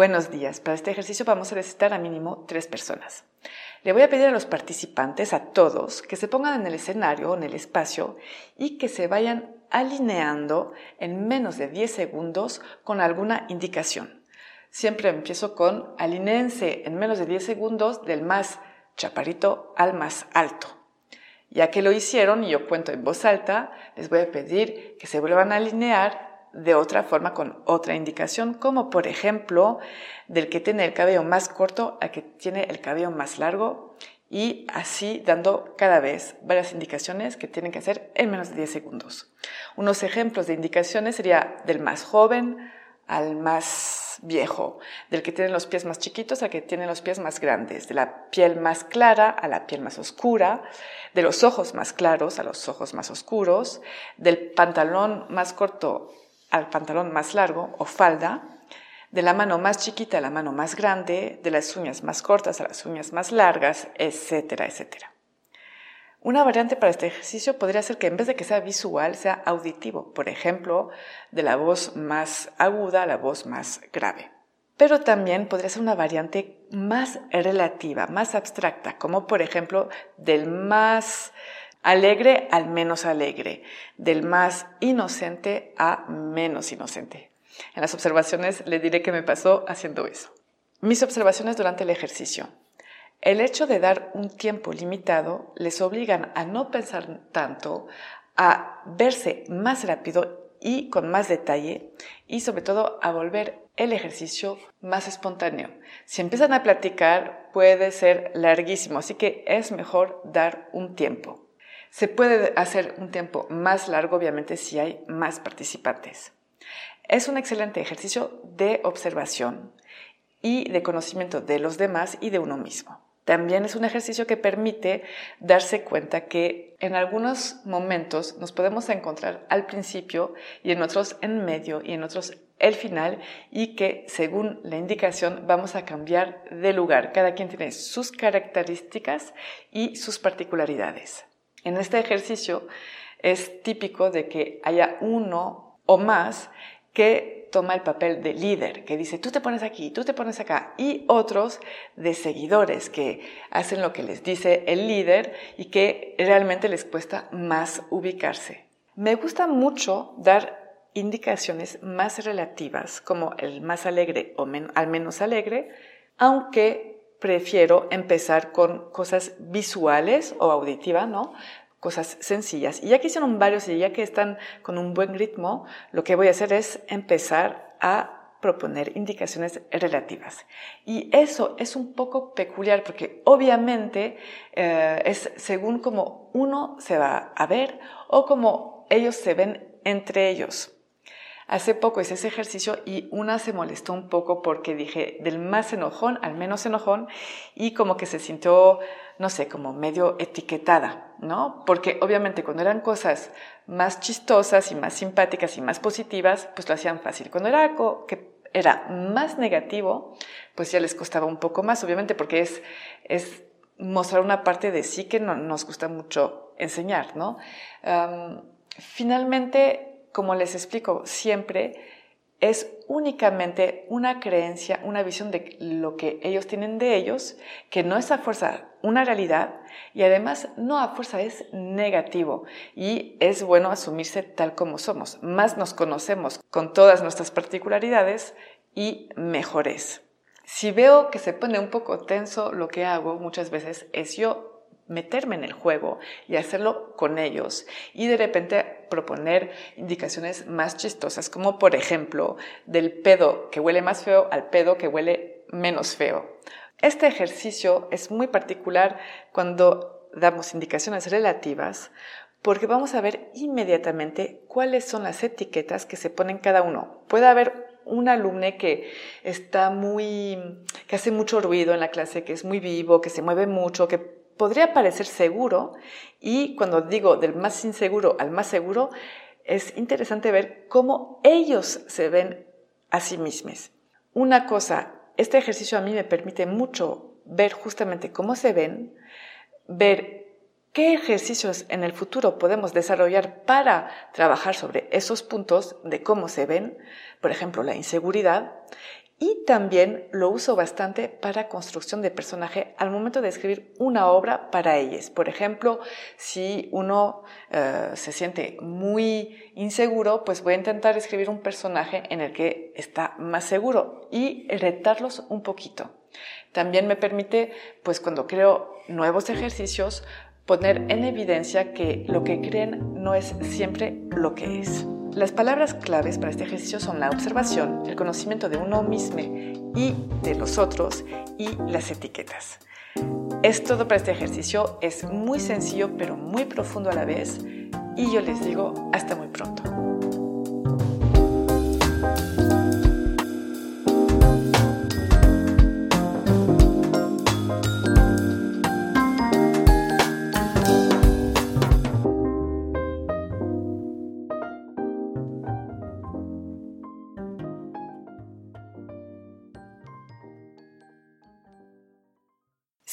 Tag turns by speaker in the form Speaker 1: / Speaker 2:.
Speaker 1: Buenos días. Para este ejercicio vamos a necesitar a mínimo tres personas. Le voy a pedir a los participantes, a todos, que se pongan en el escenario o en el espacio y que se vayan alineando en menos de 10 segundos con alguna indicación. Siempre empiezo con alineense en menos de 10 segundos del más chaparrito al más alto. Ya que lo hicieron y yo cuento en voz alta, les voy a pedir que se vuelvan a alinear de otra forma con otra indicación, como por ejemplo del que tiene el cabello más corto al que tiene el cabello más largo y así dando cada vez varias indicaciones que tienen que hacer en menos de 10 segundos. Unos ejemplos de indicaciones sería del más joven al más viejo, del que tiene los pies más chiquitos al que tiene los pies más grandes, de la piel más clara a la piel más oscura, de los ojos más claros a los ojos más oscuros, del pantalón más corto al pantalón más largo o falda, de la mano más chiquita a la mano más grande, de las uñas más cortas a las uñas más largas, etcétera, etcétera. Una variante para este ejercicio podría ser que en vez de que sea visual, sea auditivo, por ejemplo, de la voz más aguda a la voz más grave. Pero también podría ser una variante más relativa, más abstracta, como por ejemplo del más alegre al menos alegre, del más inocente a menos inocente. En las observaciones le diré qué me pasó haciendo eso. Mis observaciones durante el ejercicio. El hecho de dar un tiempo limitado les obligan a no pensar tanto, a verse más rápido y con más detalle y sobre todo a volver el ejercicio más espontáneo. Si empiezan a platicar puede ser larguísimo, así que es mejor dar un tiempo. Se puede hacer un tiempo más largo, obviamente, si hay más participantes. Es un excelente ejercicio de observación y de conocimiento de los demás y de uno mismo. También es un ejercicio que permite darse cuenta que en algunos momentos nos podemos encontrar al principio y en otros en medio y en otros el final y que según la indicación vamos a cambiar de lugar. Cada quien tiene sus características y sus particularidades. En este ejercicio es típico de que haya uno o más que toma el papel de líder, que dice, tú te pones aquí, tú te pones acá, y otros de seguidores que hacen lo que les dice el líder y que realmente les cuesta más ubicarse. Me gusta mucho dar indicaciones más relativas, como el más alegre o al menos alegre, aunque prefiero empezar con cosas visuales o auditivas, ¿no? Cosas sencillas. Y ya que hicieron varios y ya que están con un buen ritmo, lo que voy a hacer es empezar a proponer indicaciones relativas. Y eso es un poco peculiar porque obviamente eh, es según cómo uno se va a ver o cómo ellos se ven entre ellos. Hace poco hice ese ejercicio y una se molestó un poco porque dije del más enojón al menos enojón y como que se sintió, no sé, como medio etiquetada, ¿no? Porque obviamente cuando eran cosas más chistosas y más simpáticas y más positivas, pues lo hacían fácil. Cuando era algo que era más negativo, pues ya les costaba un poco más, obviamente porque es, es mostrar una parte de sí que no, nos gusta mucho enseñar, ¿no? finalmente, como les explico siempre, es únicamente una creencia, una visión de lo que ellos tienen de ellos, que no es a fuerza una realidad y además no a fuerza es negativo y es bueno asumirse tal como somos. Más nos conocemos con todas nuestras particularidades y mejores. Si veo que se pone un poco tenso, lo que hago muchas veces es yo meterme en el juego y hacerlo con ellos y de repente proponer indicaciones más chistosas, como por ejemplo del pedo que huele más feo al pedo que huele menos feo. Este ejercicio es muy particular cuando damos indicaciones relativas porque vamos a ver inmediatamente cuáles son las etiquetas que se ponen cada uno. Puede haber un alumno que está muy, que hace mucho ruido en la clase, que es muy vivo, que se mueve mucho, que podría parecer seguro y cuando digo del más inseguro al más seguro, es interesante ver cómo ellos se ven a sí mismos. Una cosa, este ejercicio a mí me permite mucho ver justamente cómo se ven, ver qué ejercicios en el futuro podemos desarrollar para trabajar sobre esos puntos de cómo se ven, por ejemplo, la inseguridad, y también lo uso bastante para construcción de personaje al momento de escribir una obra para ellos. Por ejemplo, si uno eh, se siente muy inseguro, pues voy a intentar escribir un personaje en el que está más seguro y retarlos un poquito. También me permite, pues cuando creo nuevos ejercicios, poner en evidencia que lo que creen no es siempre lo que es. Las palabras claves para este ejercicio son la observación, el conocimiento de uno mismo y de los otros y las etiquetas. Es todo para este ejercicio, es muy sencillo pero muy profundo a la vez y yo les digo hasta muy pronto.